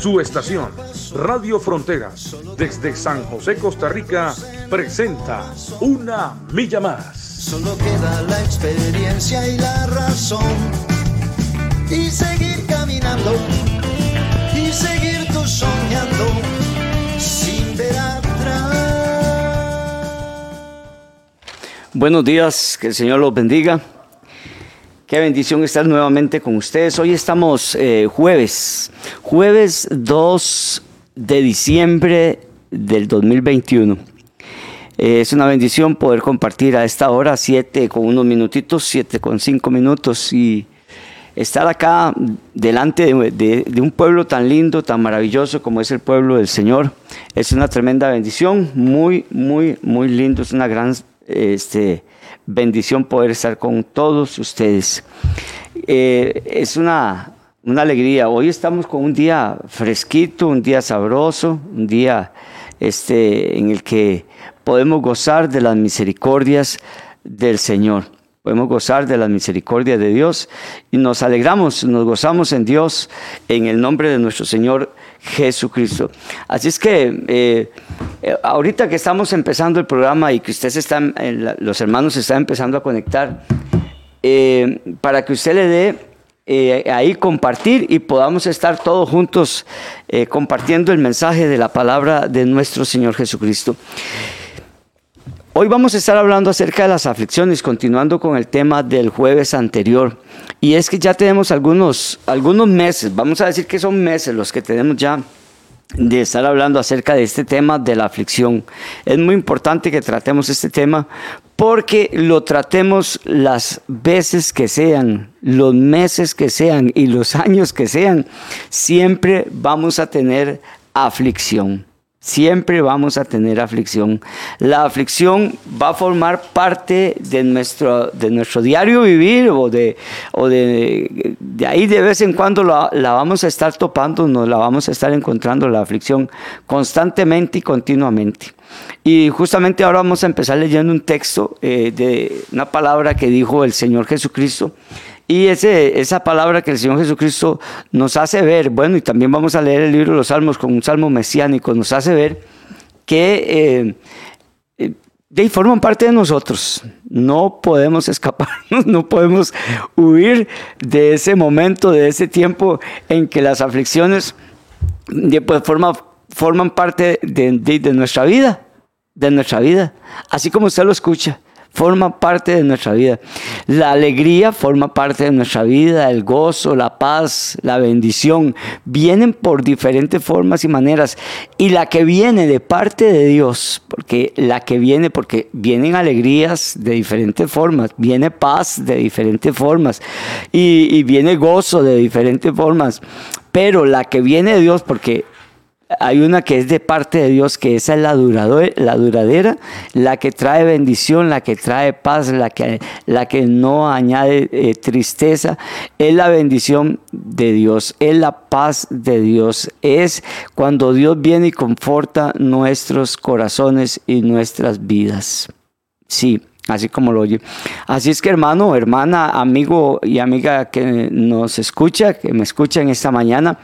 Su estación, Radio Fronteras, desde San José, Costa Rica, presenta Una Milla Más. Solo queda la experiencia y la razón. Y seguir caminando, y seguir tú soñando, sin ver atrás. Buenos días, que el Señor los bendiga. Qué bendición estar nuevamente con ustedes. Hoy estamos eh, jueves, jueves 2 de diciembre del 2021. Eh, es una bendición poder compartir a esta hora, 7 con unos minutitos, 7 con 5 minutos y estar acá delante de, de- un pueblo tan lindo, tan maravilloso como es el pueblo del Señor. Es una tremenda bendición, muy, muy, muy lindo. Es una gran este, bendición poder estar con todos ustedes. Eh, es una, una alegría. Hoy estamos con un día fresquito, un día sabroso, un día este, en el que podemos gozar de las misericordias del Señor. Podemos gozar de las misericordias de Dios y nos alegramos, nos gozamos en Dios en el nombre de nuestro Señor Jesucristo. Así es que eh, eh, ahorita que estamos empezando el programa y que ustedes están, eh, los hermanos están empezando a conectar, para que usted le dé ahí compartir y podamos estar todos juntos compartiendo el mensaje de la palabra de nuestro Señor Jesucristo. Hoy vamos a estar hablando acerca de las aflicciones, continuando con el tema del jueves anterior. Y es que ya tenemos algunos, algunos meses, vamos a decir que son meses los que tenemos ya de estar hablando acerca de este tema de la aflicción. Es muy importante que tratemos este tema porque lo tratemos las veces que sean, los meses que sean y los años que sean, siempre vamos a tener aflicción. Siempre vamos a tener aflicción. La aflicción va a formar parte de nuestro, de nuestro diario vivir o, de, o de, de ahí de vez en cuando la, la vamos a estar topando, nos la vamos a estar encontrando la aflicción constantemente y continuamente. Y justamente ahora vamos a empezar leyendo un texto eh, de una palabra que dijo el Señor Jesucristo. Y esa palabra que el Señor Jesucristo nos hace ver, bueno, y también vamos a leer el libro de los Salmos con un salmo mesiánico, nos hace ver que eh, eh, forman parte de nosotros. No podemos escaparnos, no podemos huir de ese momento, de ese tiempo en que las aflicciones de, pues, forma- forman parte de, de- de nuestra vida, de nuestra vida. Así como usted lo escucha, forma parte de nuestra vida. La alegría forma parte de nuestra vida, el gozo, la paz, la bendición, vienen por diferentes formas y maneras. Y la que viene de parte de Dios, porque la que viene, porque vienen alegrías de diferentes formas, viene paz de diferentes formas y, y viene gozo de diferentes formas. Pero la que viene de Dios, porque hay una que es de parte de Dios, que esa es la, durado- la duradera, la que trae bendición, la que trae paz, la que, la que no añade eh, tristeza, es la bendición de Dios, es la paz de Dios, es cuando Dios viene y conforta nuestros corazones y nuestras vidas. Sí, así como lo oye. Así es que hermano, hermana, amigo y amiga que nos escucha, que me escucha en esta mañana,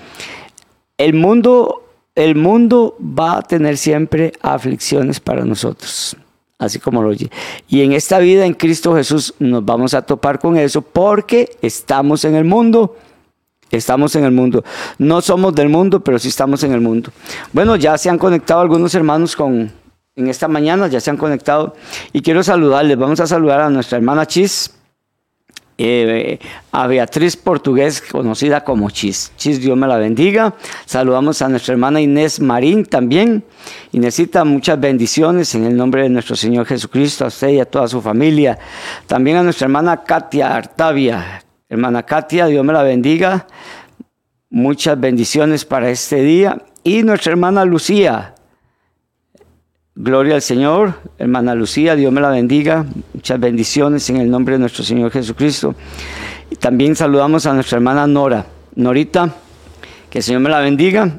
el mundo, el mundo va a tener siempre aflicciones para nosotros, así como lo oye. Y en esta vida en Cristo Jesús nos vamos a topar con eso porque estamos en el mundo. Estamos en el mundo. No somos del mundo, pero sí estamos en el mundo. Bueno, ya se han conectado algunos hermanos con en esta mañana, ya se han conectado y quiero saludarles. Vamos a saludar a nuestra hermana Chis, eh, a Beatriz Portugués, conocida como Chis. Chis, Dios me la bendiga. Saludamos a nuestra hermana Inés Marín también. Inésita, muchas bendiciones en el nombre de nuestro Señor Jesucristo, a usted y a toda su familia. También a nuestra hermana Katia Artavia. Hermana Katia, Dios me la bendiga. Muchas bendiciones para este día. Y nuestra hermana Lucía. Gloria al Señor, hermana Lucía, Dios me la bendiga. Muchas bendiciones en el nombre de nuestro Señor Jesucristo. Y también saludamos a nuestra hermana Nora. Norita, que el Señor me la bendiga.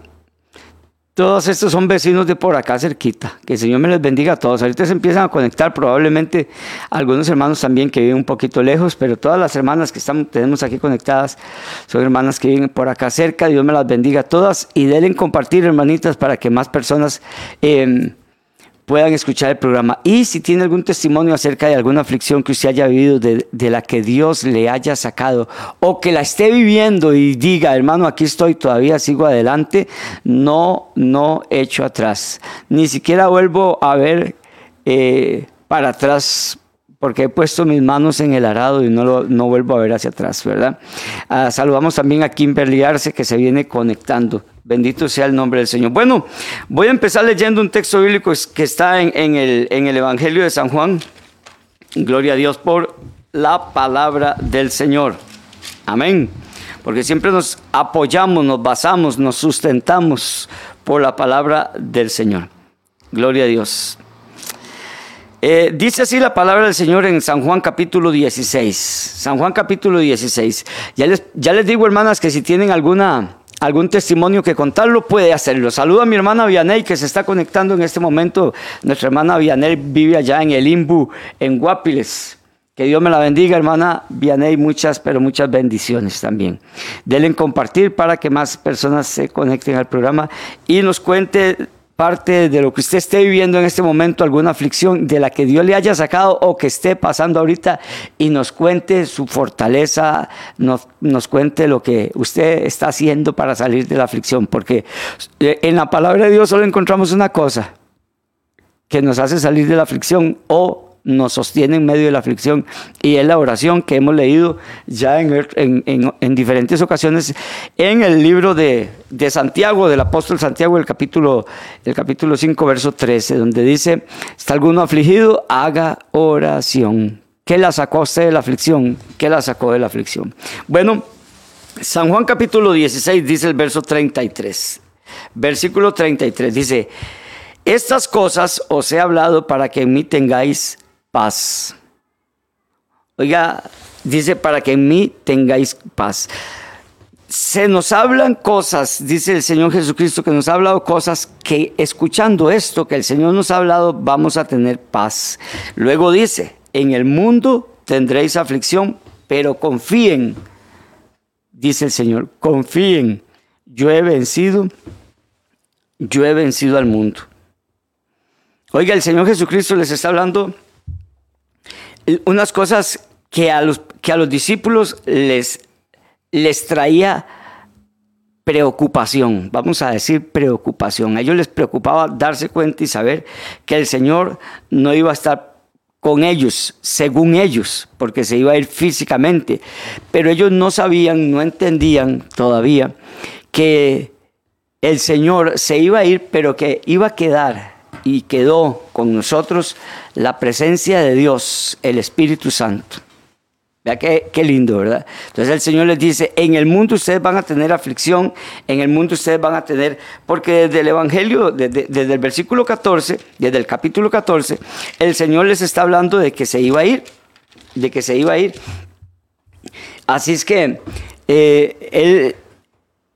Todos estos son vecinos de por acá cerquita. Que el Señor me les bendiga a todos. Ahorita se empiezan a conectar probablemente algunos hermanos también que viven un poquito lejos, pero todas las hermanas que estamos, tenemos aquí conectadas son hermanas que viven por acá cerca. Dios me las bendiga a todas y denle compartir, hermanitas, para que más personas... Eh, puedan escuchar el programa. Y si tiene algún testimonio acerca de alguna aflicción que usted haya vivido, de, la que Dios le haya sacado, o que la esté viviendo y diga, hermano, aquí estoy, todavía sigo adelante, no, no echo atrás. Ni siquiera vuelvo a ver eh, para atrás porque he puesto mis manos en el arado y no, lo, no vuelvo a ver hacia atrás, ¿verdad? Ah, saludamos también a Kimberly Arce que se viene conectando. Bendito sea el nombre del Señor. Bueno, voy a empezar leyendo un texto bíblico que está en, el, en el Evangelio de San Juan. Gloria a Dios por la palabra del Señor. Amén. Porque siempre nos apoyamos, nos basamos, nos sustentamos por la palabra del Señor. Gloria a Dios. Eh, dice así la palabra del Señor en San Juan capítulo 16. San Juan capítulo 16. Ya les, digo, hermanas, que si tienen alguna, algún testimonio que contarlo, puede hacerlo. Saludo a mi hermana Vianey que se está conectando en este momento. Nuestra hermana Vianey vive allá en el Imbu, en Guapiles. Que Dios me la bendiga, hermana Vianey. Muchas, pero muchas bendiciones también. Denle en compartir para que más personas se conecten al programa y nos cuente parte de lo que usted esté viviendo en este momento, alguna aflicción de la que Dios le haya sacado o que esté pasando ahorita y nos cuente su fortaleza, nos, nos cuente lo que usted está haciendo para salir de la aflicción, porque eh, en la palabra de Dios solo encontramos una cosa que nos hace salir de la aflicción o nos sostiene en medio de la aflicción y es la oración que hemos leído ya en, diferentes ocasiones en el libro de, Santiago, del apóstol Santiago, el capítulo, el capítulo 5, verso 13, donde dice, está alguno afligido, haga oración. ¿Qué la sacó usted de la aflicción? ¿Qué la sacó de la aflicción? Bueno, San Juan capítulo 16 dice el verso 33. Versículo 33 dice, estas cosas os he hablado para que en mí tengáis paz. Oiga, dice, para que en mí tengáis paz. Se nos hablan cosas, dice el Señor Jesucristo, que nos ha hablado cosas que escuchando esto que el Señor nos ha hablado, vamos a tener paz. Luego dice, en el mundo tendréis aflicción, pero confíen, dice el Señor, confíen, yo he vencido, yo he vencido al mundo. Oiga, el Señor Jesucristo les está hablando unas cosas que a los, que a los discípulos les, les traía preocupación, vamos a decir preocupación. A ellos les preocupaba darse cuenta y saber que el Señor no iba a estar con ellos, según ellos, porque se iba a ir físicamente. Pero ellos no sabían, no entendían todavía que el Señor se iba a ir, pero que iba a quedar y quedó con nosotros la presencia de Dios, el Espíritu Santo. Vea qué, qué, lindo, ¿verdad? Entonces el Señor les dice, en el mundo ustedes van a tener aflicción, en el mundo ustedes van a tener, porque desde el Evangelio, desde, desde el versículo 14, desde el capítulo 14, el Señor les está hablando de que se iba a ir, de que se iba a ir. Así es que eh, él,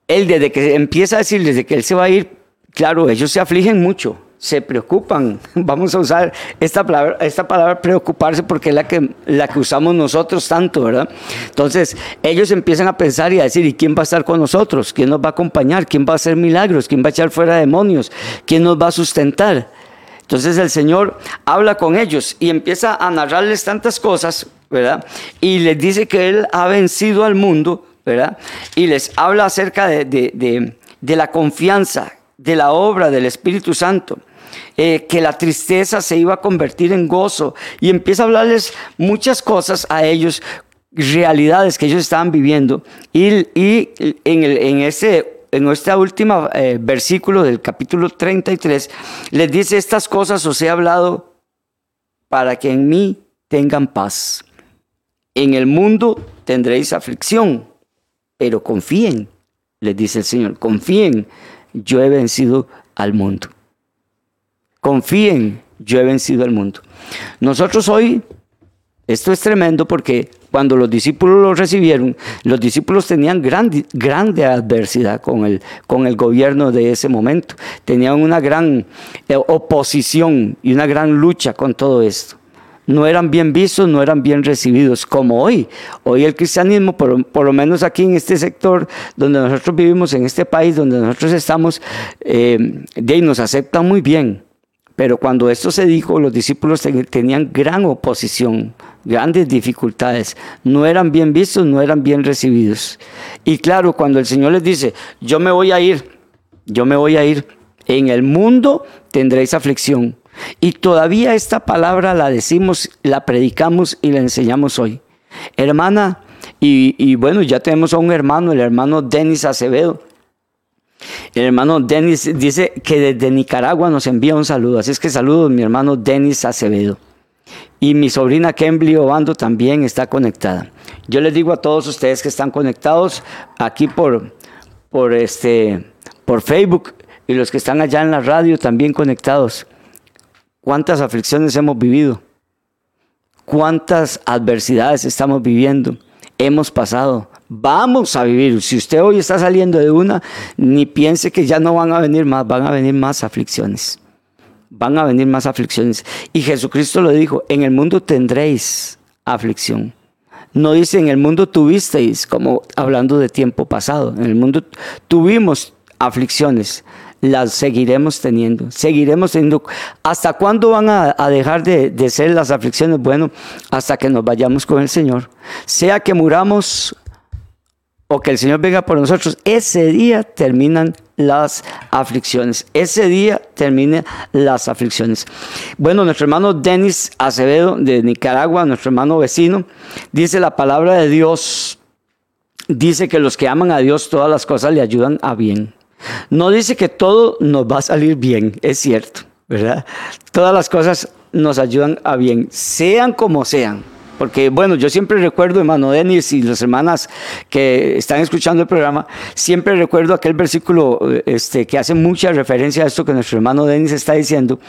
él desde que empieza a decirles de que Él se va a ir, claro, ellos se afligen mucho, se preocupan. Vamos a usar esta palabra, esta palabra preocuparse porque es la que, la que usamos nosotros tanto, ¿verdad? Entonces, ellos empiezan a pensar y a decir, ¿y quién va a estar con nosotros? ¿Quién nos va a acompañar? ¿Quién va a hacer milagros? ¿Quién va a echar fuera demonios? ¿Quién nos va a sustentar? Entonces el Señor habla con ellos y empieza a narrarles tantas cosas, ¿verdad? Y les dice que Él ha vencido al mundo, ¿verdad? Y les habla acerca de, de, de la confianza, de la obra del Espíritu Santo. Eh, que la tristeza se iba a convertir en gozo y empieza a hablarles muchas cosas a ellos, realidades que ellos estaban viviendo. Y, en, en, ese, en este último eh, versículo del capítulo 33 les dice, estas cosas os he hablado para que en mí tengan paz. En el mundo tendréis aflicción, pero confíen, les dice el Señor, confíen, yo he vencido al mundo. Confíen, yo he vencido al mundo. Nosotros hoy, esto es tremendo porque cuando los discípulos lo recibieron, los discípulos tenían grande, grande adversidad con el, con el gobierno de ese momento. Tenían una gran eh, oposición y una gran lucha con todo esto. No eran bien vistos, no eran bien recibidos, como hoy. Hoy el cristianismo, por, lo menos aquí en este sector donde nosotros vivimos, en este país donde nosotros estamos, eh, de nos aceptan muy bien. Pero cuando esto se dijo, los discípulos tenían gran oposición, grandes dificultades. No eran bien vistos, no eran bien recibidos. Y claro, cuando el Señor les dice, yo me voy a ir, yo me voy a ir, en el mundo tendréis aflicción. Y todavía esta palabra la decimos, la predicamos y la enseñamos hoy. Hermana, y, y bueno, ya tenemos a un hermano, el hermano Denis Acevedo el hermano Denis dice que desde Nicaragua nos envía un saludo. Así es que saludos, mi hermano Denis Acevedo. Y mi sobrina Kembly Obando también está conectada. Yo les digo a todos ustedes que están conectados aquí por, por, este, por Facebook y los que están allá en la radio también conectados. ¿Cuántas aflicciones hemos vivido? ¿Cuántas adversidades estamos viviendo? Hemos pasado vamos a vivir. Si usted hoy está saliendo de una, ni piense que ya no van a venir más, van a venir más aflicciones. Van a venir más aflicciones. Y Jesucristo lo dijo, en el mundo tendréis aflicción. No dice en el mundo tuvisteis, como hablando de tiempo pasado. En el mundo tuvimos aflicciones las seguiremos teniendo, seguiremos teniendo. ¿Hasta cuándo van a, dejar de, de, ser las aflicciones? Bueno, hasta que nos vayamos con el Señor. Sea que muramos o que el Señor venga por nosotros, ese día terminan las aflicciones. Ese día terminan las aflicciones. Bueno, nuestro hermano Denis Acevedo de Nicaragua, nuestro hermano vecino, dice la palabra de Dios, dice que los que aman a Dios todas las cosas le ayudan a bien. No dice que todo nos va a salir bien, es cierto, ¿verdad? Todas las cosas nos ayudan a bien, sean como sean. Porque, bueno, yo siempre recuerdo, hermano Denis y las hermanas que están escuchando el programa, siempre recuerdo aquel versículo este, que hace mucha referencia a esto que nuestro hermano Denis está diciendo.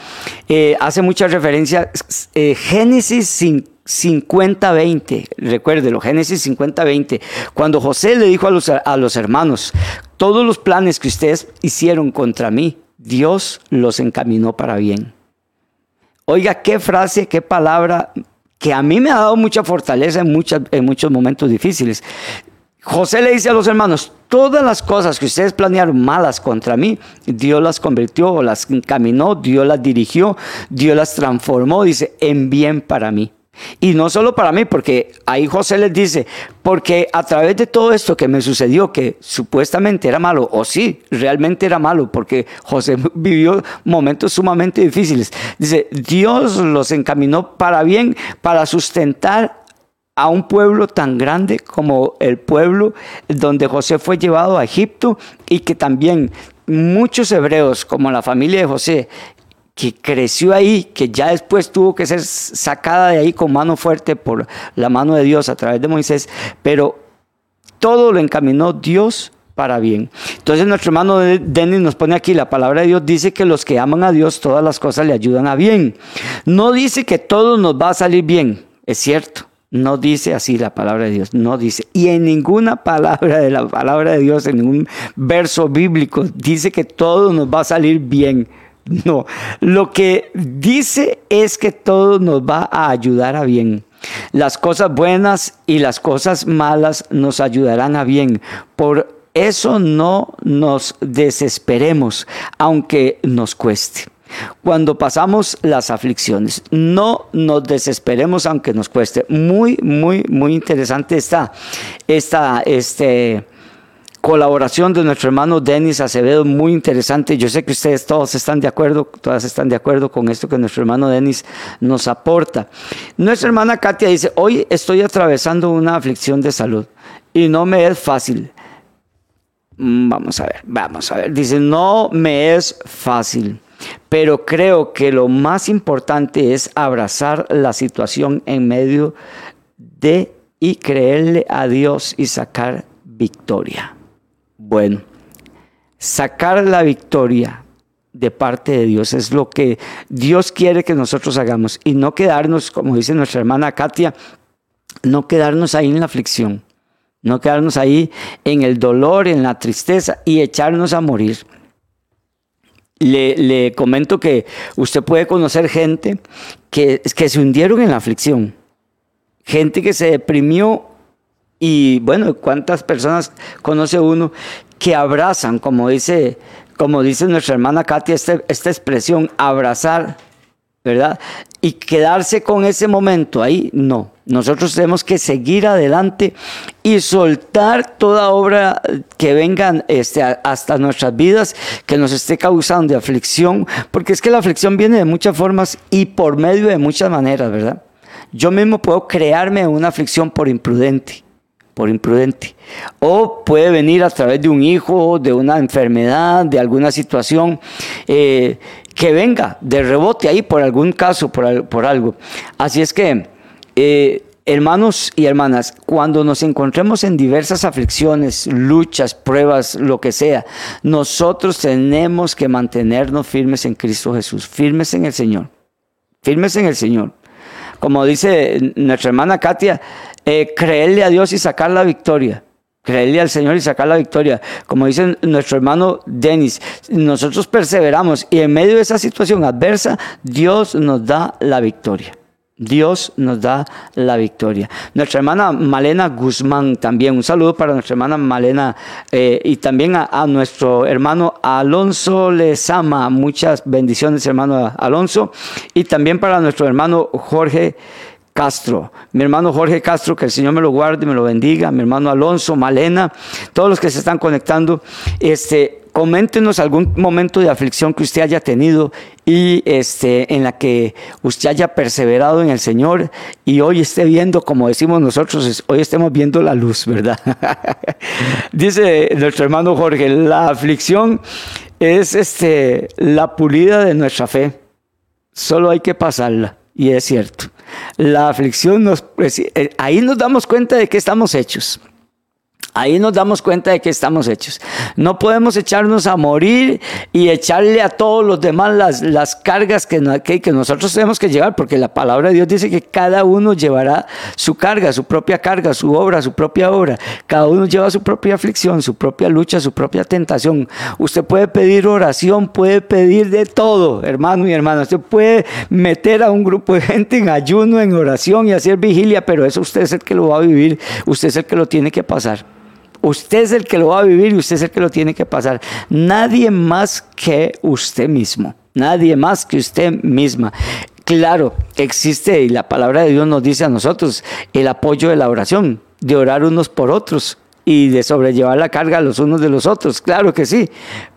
Eh, hace mucha referencia, eh, Génesis 50-20, recuérdelo, Génesis 50-20, cuando José le dijo a los, a los hermanos, todos los planes que ustedes hicieron contra mí, Dios los encaminó para bien. Oiga, qué frase, qué palabra que a mí me ha dado mucha fortaleza en, en muchos momentos difíciles. José le dice a los hermanos, todas las cosas que ustedes planearon malas contra mí, Dios las convirtió las encaminó, Dios las dirigió, Dios las transformó, dice, en bien para mí. Y no solo para mí, porque ahí José les dice, porque a través de todo esto que me sucedió, que supuestamente era malo, o sí, realmente era malo, porque José vivió momentos sumamente difíciles, dice, Dios los encaminó para bien, para sustentar a un pueblo tan grande como el pueblo donde José fue llevado a Egipto y que también muchos hebreos, como la familia de José, que creció ahí, que ya después tuvo que ser sacada de ahí con mano fuerte por la mano de Dios a través de Moisés, pero todo lo encaminó Dios para bien. Entonces nuestro hermano Denis nos pone aquí, la palabra de Dios dice que los que aman a Dios todas las cosas le ayudan a bien. No dice que todo nos va a salir bien, es cierto. No dice así la palabra de Dios, no dice. Y en ninguna palabra de la palabra de Dios, en ningún verso bíblico, dice que todo nos va a salir bien. No, lo que dice es que todo nos va a ayudar a bien. Las cosas buenas y las cosas malas nos ayudarán a bien. Por eso no nos desesperemos, aunque nos cueste. Cuando pasamos las aflicciones, no nos desesperemos aunque nos cueste. Muy, muy, muy interesante está esta, este, colaboración de nuestro hermano Denis Acevedo, muy interesante. Yo sé que ustedes todos están de acuerdo, todas están de acuerdo con esto que nuestro hermano Denis nos aporta. Nuestra hermana Katia dice, hoy estoy atravesando una aflicción de salud y no me es fácil. Mm, vamos a ver, vamos a ver. Dice, no me es fácil, pero creo que lo más importante es abrazar la situación en medio de y creerle a Dios y sacar victoria. Bueno, sacar la victoria de parte de Dios, es lo que Dios quiere que nosotros hagamos y no quedarnos, como dice nuestra hermana Katia, no quedarnos ahí en la aflicción, no quedarnos ahí en el dolor, en la tristeza y echarnos a morir. Le, comento que usted puede conocer gente que se hundieron en la aflicción, gente que se deprimió y bueno, ¿cuántas personas conoce uno que abrazan, como dice como dice nuestra hermana Katia, este, esta expresión, abrazar, ¿verdad? Y quedarse con ese momento ahí, no. Nosotros tenemos que seguir adelante y soltar toda obra que venga este, hasta nuestras vidas, que nos esté causando aflicción, porque es que la aflicción viene de muchas formas y por medio de muchas maneras, ¿verdad? Yo mismo puedo crearme una aflicción por imprudente por imprudente. O puede venir a través de un hijo, de una enfermedad, de alguna situación eh, que venga de rebote ahí por algún caso, por, algo. Así es que, eh, hermanos y hermanas, cuando nos encontremos en diversas aflicciones, luchas, pruebas, lo que sea, nosotros tenemos que mantenernos firmes en Cristo Jesús, firmes en el Señor, firmes en el Señor. Como dice nuestra hermana Katia, eh, creerle a Dios y sacar la victoria. Creerle al Señor y sacar la victoria. Como dice nuestro hermano Denis, nosotros perseveramos y en medio de esa situación adversa, Dios nos da la victoria. Dios nos da la victoria. Nuestra hermana Malena Guzmán también, un saludo para nuestra hermana Malena eh, y también a, a, nuestro hermano Alonso Lezama. Muchas bendiciones, hermano Alonso. Y también para nuestro hermano Jorge Castro, mi hermano Jorge Castro, que el Señor me lo guarde y me lo bendiga, mi hermano Alonso, Malena, todos los que se están conectando, este, coméntenos algún momento de aflicción que usted haya tenido y este, en la que usted haya perseverado en el Señor y hoy esté viendo, como decimos nosotros, hoy estemos viendo la luz, ¿verdad? Dice nuestro hermano Jorge, la aflicción es este, la pulida de nuestra fe, solo hay que pasarla. Y es cierto. La aflicción nos... Pues, eh, ahí nos damos cuenta de que estamos hechos. Ahí nos damos cuenta de que estamos hechos. No podemos echarnos a morir y echarle a todos los demás las, las cargas que, que, que, nosotros tenemos que llevar, porque la palabra de Dios dice que cada uno llevará su carga, su propia carga, su obra, su propia obra. Cada uno lleva su propia aflicción, su propia lucha, su propia tentación. Usted puede pedir oración, puede pedir de todo, hermano y hermana. Usted puede meter a un grupo de gente en ayuno, en oración y hacer vigilia, pero eso usted es el que lo va a vivir, usted es el que lo tiene que pasar. Usted es el que lo va a vivir y usted es el que lo tiene que pasar. Nadie más que usted mismo. Nadie más que usted misma. Claro, existe y la palabra de Dios nos dice a nosotros el apoyo de la oración, de orar unos por otros y de sobrellevar la carga los unos de los otros. Claro que sí.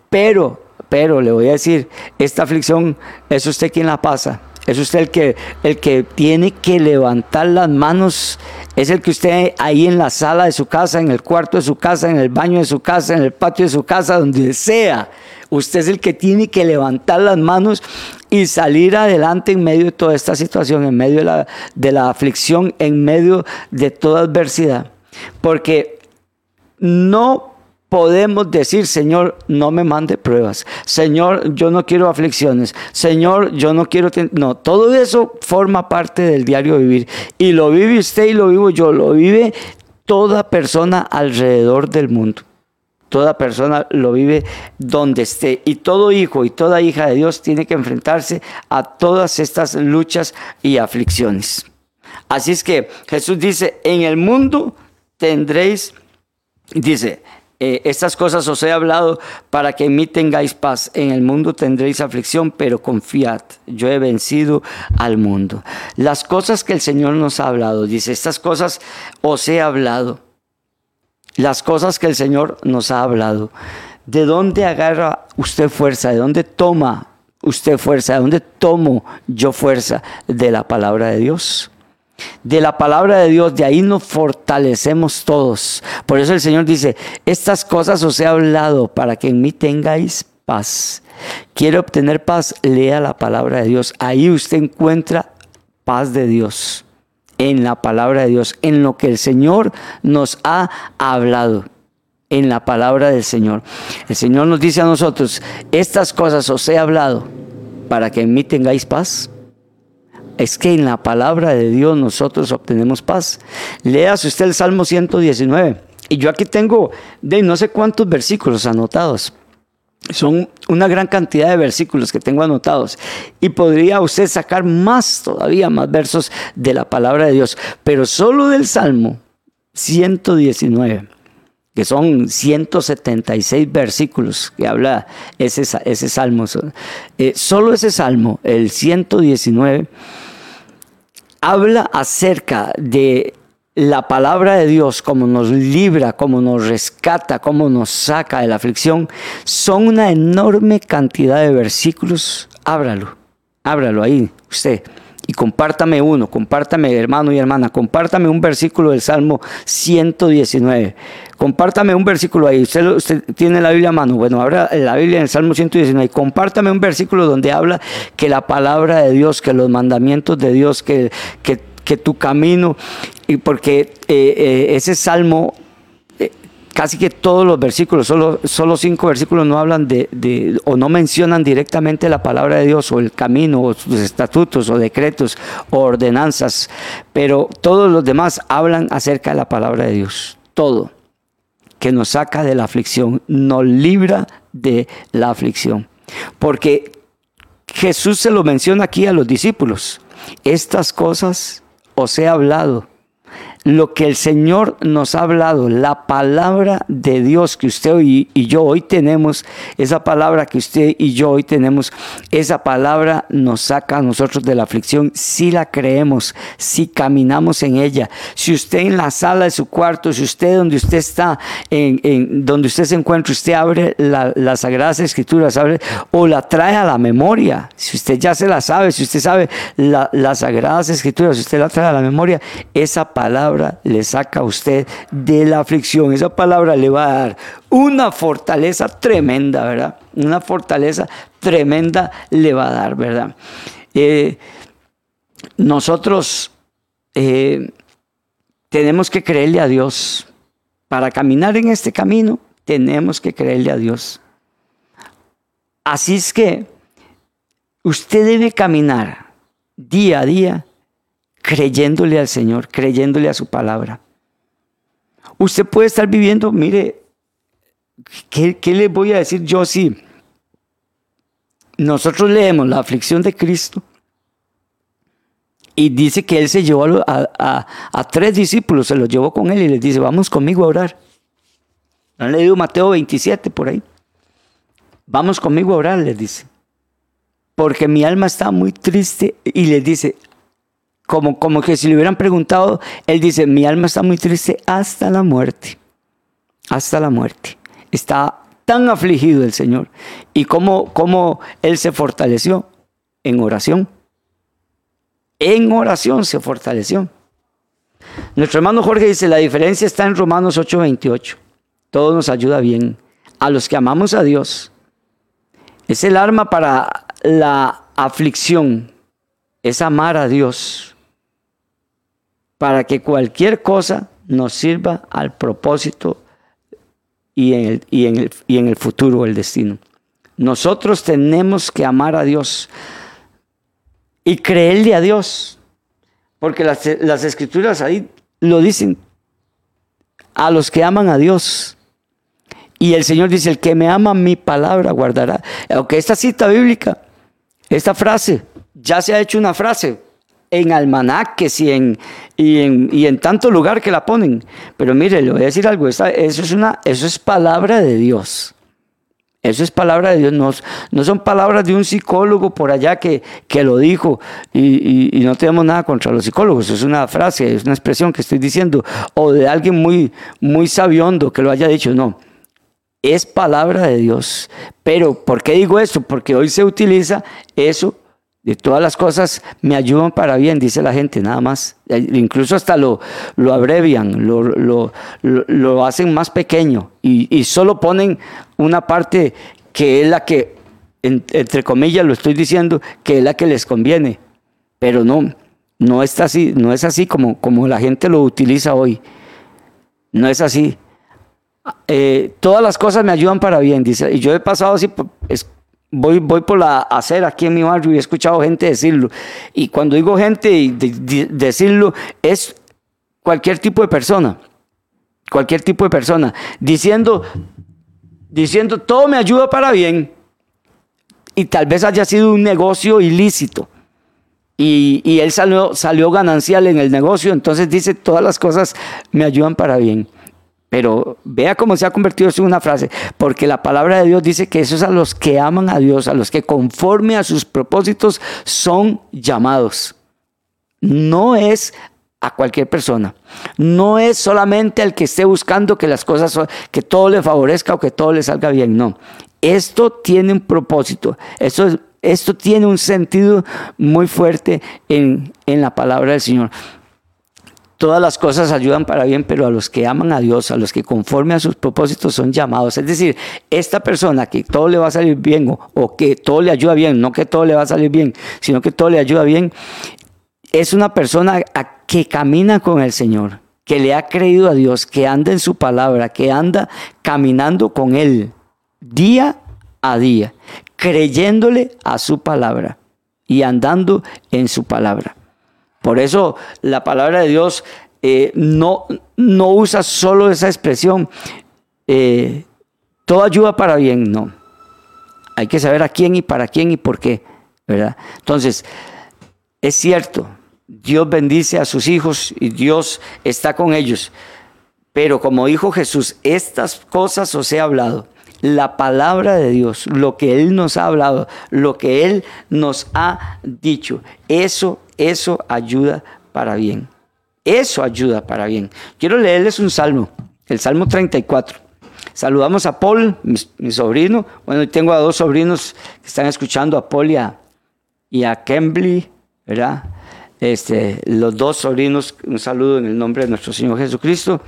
Pero, pero le voy a decir, esta aflicción es usted quien la pasa. Es usted el que, el que tiene que levantar las manos. Es el que usted ahí en la sala de su casa, en el cuarto de su casa, en el baño de su casa, en el patio de su casa, donde sea. Usted es el que tiene que levantar las manos y salir adelante en medio de toda esta situación, en medio de la, de la aflicción, en medio de toda adversidad. Porque no podemos decir, Señor, no me mande pruebas. Señor, yo no quiero aflicciones. Señor, yo no quiero... No, todo eso forma parte del diario vivir. Y lo vive usted y lo vivo yo. Lo vive toda persona alrededor del mundo. Toda persona lo vive donde esté. Y todo hijo y toda hija de Dios tiene que enfrentarse a todas estas luchas y aflicciones. Así es que Jesús dice, en el mundo tendréis, dice, eh, estas cosas os he hablado para que en mí tengáis paz. En el mundo tendréis aflicción, pero confiad, yo he vencido al mundo. Las cosas que el Señor nos ha hablado, dice, estas cosas os he hablado. Las cosas que el Señor nos ha hablado. ¿De dónde agarra usted fuerza? ¿De dónde toma usted fuerza? ¿De dónde tomo yo fuerza? De la palabra de Dios de la palabra de Dios, de ahí nos fortalecemos todos. Por eso el Señor dice, estas cosas os he hablado para que en mí tengáis paz. Quiere obtener paz, lea la palabra de Dios. Ahí usted encuentra paz de Dios, en la palabra de Dios, en lo que el Señor nos ha hablado. en la palabra del Señor. El Señor nos dice a nosotros, estas cosas os he hablado para que en mí tengáis paz. Es que en la palabra de Dios nosotros obtenemos paz. Léase usted el Salmo 119. Y yo aquí tengo de no sé cuántos versículos anotados. Son una gran cantidad de versículos que tengo anotados. Y podría usted sacar más todavía, más versos de la palabra de Dios. Pero solo del Salmo 119 que son 176 versículos que habla ese, ese salmo. Eh, solo ese salmo, el 119, habla acerca de la palabra de Dios, como nos libra, como nos rescata, como nos saca de la aflicción, son una enorme cantidad de versículos. Ábralo, ábralo ahí, usted y compártame uno, compártame hermano y hermana, compártame un versículo del Salmo 119. Compártame un versículo ahí. Usted, tiene la Biblia a mano. Bueno, abra la Biblia en el Salmo 119. Compártame un versículo donde habla que la palabra de Dios, que los mandamientos de Dios, que, que, tu camino, y porque eh, eh, ese salmo casi que todos los versículos, solo, solo cinco versículos no hablan de, o no mencionan directamente la palabra de Dios o el camino o sus estatutos o decretos o ordenanzas, pero todos los demás hablan acerca de la palabra de Dios. Todo que nos saca de la aflicción, nos libra de la aflicción. Porque Jesús se lo menciona aquí a los discípulos. Estas cosas os he hablado lo que el Señor nos ha hablado, la palabra de Dios que usted y, yo hoy tenemos, esa palabra que usted y yo hoy tenemos, esa palabra nos saca a nosotros de la aflicción si la creemos, si caminamos en ella. Si usted en la sala de su cuarto, si usted donde usted está, en, donde usted se encuentra, usted abre las Sagradas Escrituras, abre, o la trae a la memoria, si usted ya se la sabe, si usted sabe las Sagradas Escrituras, si usted la trae a la memoria, esa palabra le saca a usted de la aflicción. Esa palabra le va a dar una fortaleza tremenda, ¿verdad? Una fortaleza tremenda le va a dar, ¿verdad? Eh, nosotros eh, tenemos que creerle a Dios. Para caminar en este camino, tenemos que creerle a Dios. Así es que usted debe caminar día a día creyéndole al Señor, creyéndole a su palabra. Usted puede estar viviendo, mire, ¿qué, qué le voy a decir yo si nosotros leemos la aflicción de Cristo? Y dice que él se llevó a, a, tres discípulos, se los llevó con él y les dice, vamos conmigo a orar. Han leído Mateo 27 por ahí. Vamos conmigo a orar, les dice. Porque mi alma está muy triste y les dice, como, como que si le hubieran preguntado, él dice, mi alma está muy triste hasta la muerte, hasta la muerte. Está tan afligido el Señor. ¿Y cómo, cómo él se fortaleció? En oración. En oración se fortaleció. Nuestro hermano Jorge dice, la diferencia está en Romanos 8:28. Todo nos ayuda bien. A los que amamos a Dios. Es el arma para la aflicción. Es amar a Dios para que cualquier cosa nos sirva al propósito y en el, y en el, y en el futuro, el destino. Nosotros tenemos que amar a Dios y creerle a Dios, porque las, las escrituras ahí lo dicen, a los que aman a Dios. Y el Señor dice, el que me ama mi palabra guardará. Aunque esta cita bíblica, esta frase, ya se ha hecho una frase, en almanaques y en, y en, y en tanto lugar que la ponen. Pero mire, le voy a decir algo, eso, es una, eso es palabra de Dios. Eso es palabra de Dios, no, no son palabras de un psicólogo por allá que, que lo dijo y, y, no tenemos nada contra los psicólogos, es una frase, es una expresión que estoy diciendo, o de alguien muy, muy sabiondo que lo haya dicho, no, es palabra de Dios. Pero, ¿por qué digo eso? Porque hoy se utiliza eso de todas las cosas me ayudan para bien, dice la gente, nada más. Incluso hasta lo, lo abrevian, lo, lo, hacen más pequeño y, solo ponen una parte que es la que, entre comillas lo estoy diciendo, que es la que les conviene. Pero no, no es así, no es así como, como la gente lo utiliza hoy. No es así. eh, todas las cosas me ayudan para bien, dice. Y yo he pasado así, voy, voy por la acera aquí en mi barrio y he escuchado gente decirlo. Y cuando digo gente y decirlo, es cualquier tipo de persona. Cualquier tipo de persona. Diciendo, diciendo, todo me ayuda para bien. Y tal vez haya sido un negocio ilícito. Y, y él salió, salió ganancial en el negocio, entonces dice, todas las cosas me ayudan para bien. Pero vea cómo se ha convertido eso en una frase, porque la palabra de Dios dice que eso es a los que aman a Dios, a los que conforme a sus propósitos son llamados. No es a cualquier persona. No es solamente al que esté buscando que las cosas, que todo le favorezca o que todo le salga bien, no. Esto tiene un propósito, esto, esto tiene un sentido muy fuerte en, en la palabra del Señor todas las cosas ayudan para bien, pero a los que aman a Dios, a los que conforme a sus propósitos son llamados. Es decir, esta persona que todo le va a salir bien o, que todo le ayuda bien, no que todo le va a salir bien, sino que todo le ayuda bien, es una persona que camina con el Señor, que le ha creído a Dios, que anda en su palabra, que anda caminando con Él día a día, creyéndole a su palabra y andando en su palabra. Por eso la palabra de Dios eh, no, no usa solo esa expresión, eh, todo ayuda para bien, no. Hay que saber a quién y para quién y por qué, ¿verdad? Entonces, es cierto, Dios bendice a sus hijos y Dios está con ellos. Pero como dijo Jesús, estas cosas os he hablado. La palabra de Dios, lo que Él nos ha hablado, lo que Él nos ha dicho, eso eso ayuda para bien. Eso ayuda para bien. Quiero leerles un salmo, el Salmo 34. Saludamos a Paul, mi, sobrino. Bueno, tengo a dos sobrinos que están escuchando, a Paul y a, y Kembly, ¿verdad? Este, los dos sobrinos, un saludo en el nombre de nuestro Señor Jesucristo.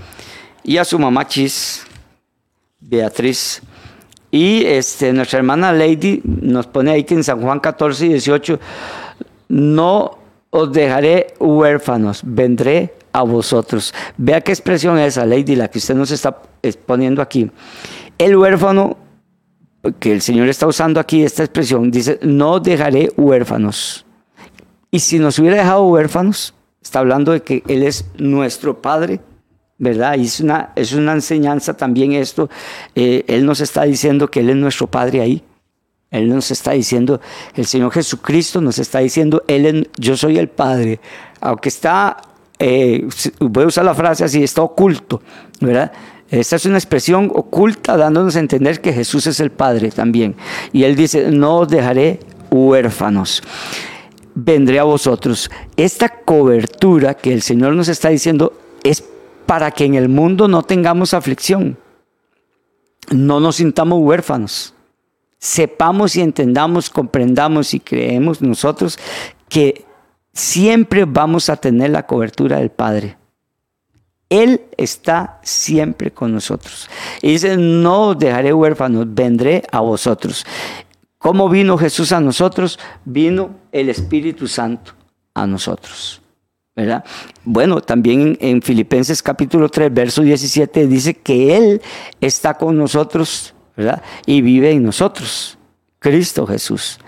Y a su mamá Chis, Beatriz. Y este, nuestra hermana Lady nos pone ahí que en San Juan 14 y 18 no os dejaré huérfanos, vendré a vosotros. Vea qué expresión es esa, Lady, la que usted nos está poniendo aquí. El huérfano, que el Señor está usando aquí esta expresión, dice, no dejaré huérfanos. Y si nos hubiera dejado huérfanos, está hablando de que Él es nuestro Padre, ¿verdad? Y es una, es una enseñanza también esto. Eh, él nos está diciendo que Él es nuestro Padre ahí. Él nos está diciendo, el Señor Jesucristo nos está diciendo, Él, yo soy el Padre, aunque está, eh, voy a usar la frase así, está oculto, ¿verdad? Esta es una expresión oculta dándonos a entender que Jesús es el Padre también. Y Él dice, no os dejaré huérfanos, vendré a vosotros. Esta cobertura que el Señor nos está diciendo es para que en el mundo no tengamos aflicción, no nos sintamos huérfanos sepamos y entendamos, comprendamos y creemos nosotros que siempre vamos a tener la cobertura del Padre. Él está siempre con nosotros. Y dice, no os dejaré huérfanos, vendré a vosotros. ¿Cómo vino Jesús a nosotros? Vino el Espíritu Santo a nosotros. ¿verdad? Bueno, también en Filipenses capítulo 3, verso 17 dice que Él está con nosotros y vive en nosotros, Cristo Jesús.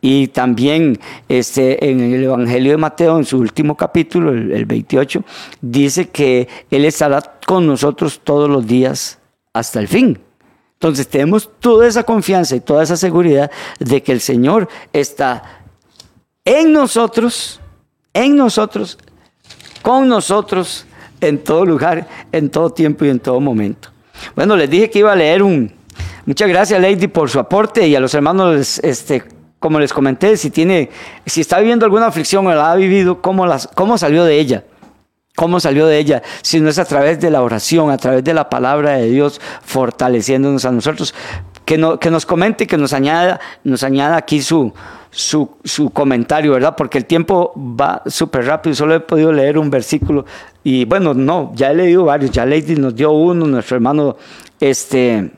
Y también este, en el Evangelio de Mateo, en su último capítulo, el, 28, dice que Él estará con nosotros todos los días hasta el fin. Entonces tenemos toda esa confianza y toda esa seguridad de que el Señor está en nosotros, en nosotros, con nosotros, en todo lugar, en todo tiempo y en todo momento. Bueno, les dije que iba a leer un, Muchas gracias, Lady, por su aporte y a los hermanos, este, como les comenté, si tiene, si está viviendo alguna aflicción o la ha vivido, ¿cómo, las, cómo salió de ella? ¿Cómo salió de ella? Si no es a través de la oración, a través de la palabra de Dios, fortaleciéndonos a nosotros. Que, no, que nos comente que nos añada, nos añada aquí su, su, su comentario, ¿verdad? Porque el tiempo va súper rápido, solo he podido leer un versículo. Y bueno, no, ya he leído varios, ya Lady nos dio uno, nuestro hermano este,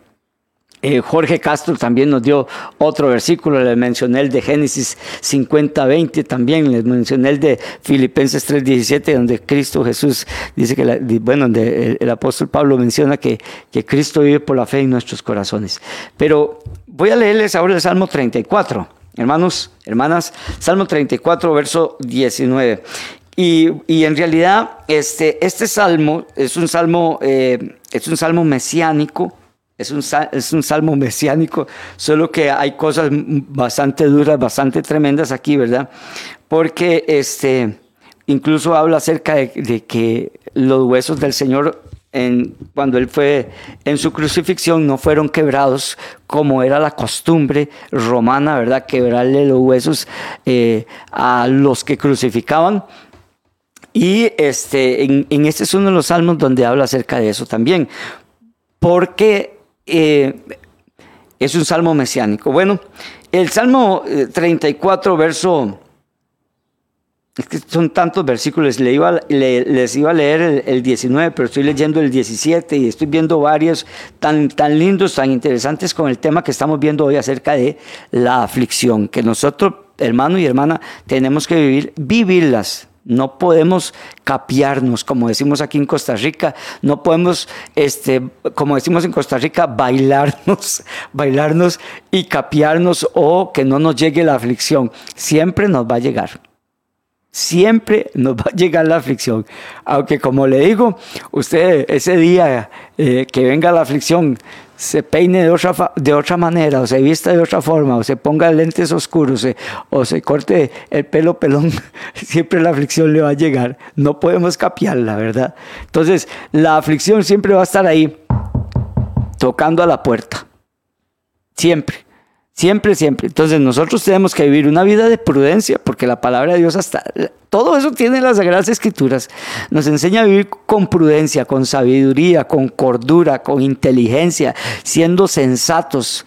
Eh, Jorge Castro también nos dio otro versículo, le mencioné el de Génesis 50, 20, también les mencioné el de Filipenses 3, 17, donde Cristo Jesús dice que, bueno, donde el, apóstol Pablo menciona que, que Cristo vive por la fe en nuestros corazones. Pero voy a leerles ahora el Salmo 34, hermanos, hermanas, Salmo 34, verso 19. Y, y, en realidad este, este salmo es un salmo, eh, es un salmo mesiánico, es un, es un salmo mesiánico, solo que hay cosas bastante duras, bastante tremendas aquí, ¿verdad? Porque este, incluso habla acerca de, que los huesos del Señor en, cuando él fue en su crucifixión no fueron quebrados como era la costumbre romana, ¿verdad? Quebrarle los huesos eh, a los que crucificaban. Y este, en, en, este es uno de los salmos donde habla acerca de eso también. Porque eh, es un salmo mesiánico. Bueno, el Salmo 34, eh, verso... Es que son tantos versículos, les iba a leer el, 19, pero estoy leyendo el 17 y estoy viendo varios tan, tan lindos, tan interesantes con el tema que estamos viendo hoy acerca de la aflicción, que nosotros, hermano y hermana, tenemos que vivir, vivirlas, no podemos capiarnos, como decimos aquí en Costa Rica. No podemos, este, como decimos en Costa Rica, bailarnos, bailarnos y capiarnos o que no nos llegue la aflicción. Siempre nos va a llegar. Siempre nos va a llegar la aflicción. Aunque como le digo, usted ese día eh, que venga la aflicción, se peine de otra, de otra manera, o se vista de otra forma, o se ponga lentes oscuros, o se corte el pelo pelón, siempre la aflicción le va a llegar. No podemos capiarla, ¿verdad? Entonces, la aflicción siempre va a estar ahí, tocando a la puerta. Siempre. Siempre, siempre. Entonces nosotros tenemos que vivir una vida de prudencia, porque la palabra de Dios hasta... Todo eso tiene las Sagradas Escrituras. Nos enseña a vivir con prudencia, con sabiduría, con cordura, con inteligencia, siendo sensatos,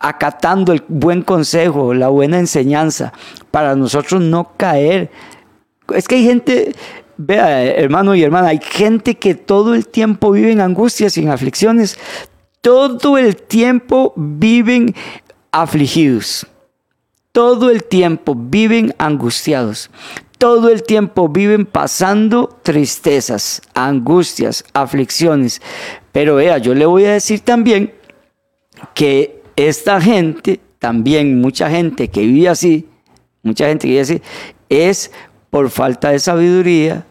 acatando el buen consejo, la buena enseñanza, para nosotros no caer. Es que hay gente, vea, hermano y hermana, hay gente que todo el tiempo vive en angustias y en aflicciones. Todo el tiempo viven afligidos. Todo el tiempo viven angustiados. Todo el tiempo viven pasando tristezas, angustias, aflicciones. Pero vea, yo le voy a decir también que esta gente, también mucha gente que vive así, mucha gente que vive así, es por falta de sabiduría,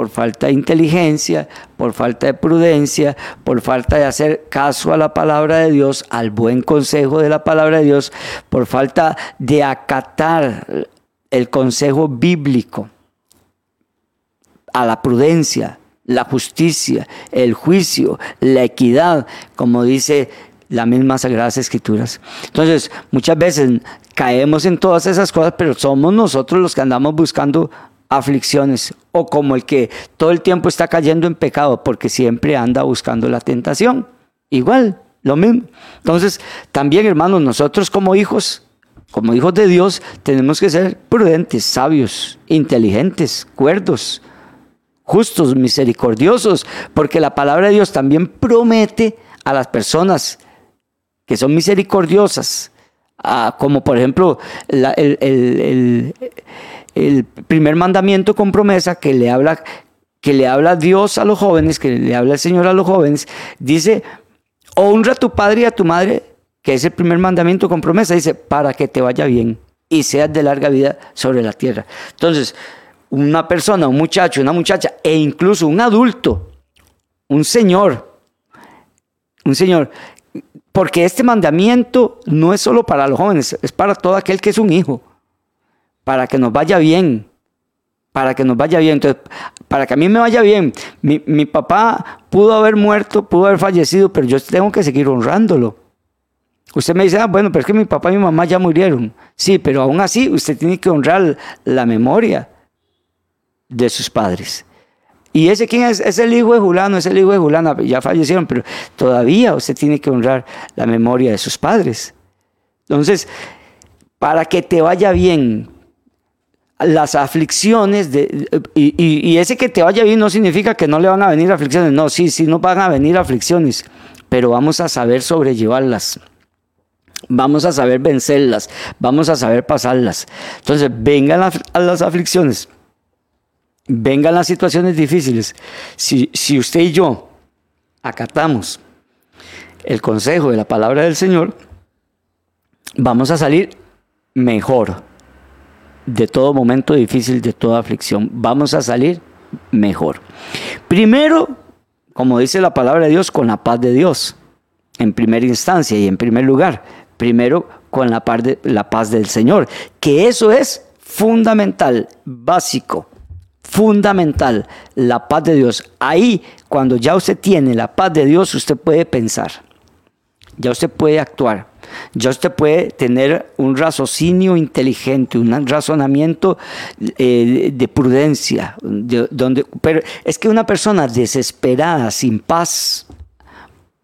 por falta de inteligencia, por falta de prudencia, por falta de hacer caso a la palabra de Dios, al buen consejo de la palabra de Dios, por falta de acatar el consejo bíblico a la prudencia, la justicia, el juicio, la equidad, como dice las mismas Sagradas Escrituras. Entonces, muchas veces caemos en todas esas cosas, pero somos nosotros los que andamos buscando aflicciones o como el que todo el tiempo está cayendo en pecado porque siempre anda buscando la tentación. Igual, lo mismo. Entonces, también hermanos, nosotros como hijos, como hijos de Dios, tenemos que ser prudentes, sabios, inteligentes, cuerdos, justos, misericordiosos, porque la palabra de Dios también promete a las personas que son misericordiosas, ah, como por ejemplo el el primer mandamiento con promesa que le habla que le habla Dios a los jóvenes, que le habla el Señor a los jóvenes, dice, honra a tu padre y a tu madre, que es el primer mandamiento con promesa, dice, para que te vaya bien y seas de larga vida sobre la tierra. Entonces, una persona, un muchacho, una muchacha, e incluso un adulto, un señor, un señor, porque este mandamiento no es solo para los jóvenes, es para todo aquel que es un hijo para que nos vaya bien. Para que nos vaya bien. Entonces, para que a mí me vaya bien. Mi, mi papá pudo haber muerto, pudo haber fallecido, pero yo tengo que seguir honrándolo. Usted me dice, ah, bueno, pero es que mi papá y mi mamá ya murieron. Sí, pero aún así usted tiene que honrar la memoria de sus padres. Y ese quién es, es el hijo de Julano, es el hijo de Julana, ya fallecieron, pero todavía usted tiene que honrar la memoria de sus padres. Entonces, para que te vaya bien, las aflicciones, de, y, ese que te vaya bien no significa que no le van a venir aflicciones, no, sí, sí, no van a venir aflicciones, pero vamos a saber sobrellevarlas. Vamos a saber vencerlas, vamos a saber pasarlas. Entonces, vengan a las aflicciones, vengan las situaciones difíciles. Si, si usted y yo acatamos el consejo de la palabra del Señor, vamos a salir mejor de todo momento difícil, de toda aflicción. Vamos a salir mejor. Primero, como dice la palabra de Dios, con la paz de Dios, en primera instancia y en primer lugar. Primero, con la paz, de, la paz del Señor, que eso es fundamental, básico, fundamental, la paz de Dios. Ahí, cuando ya usted tiene la paz de Dios, usted puede pensar, ya usted puede actuar, ya usted puede tener un raciocinio inteligente, un razonamiento eh, de prudencia. donde, pero es que una persona desesperada, sin paz,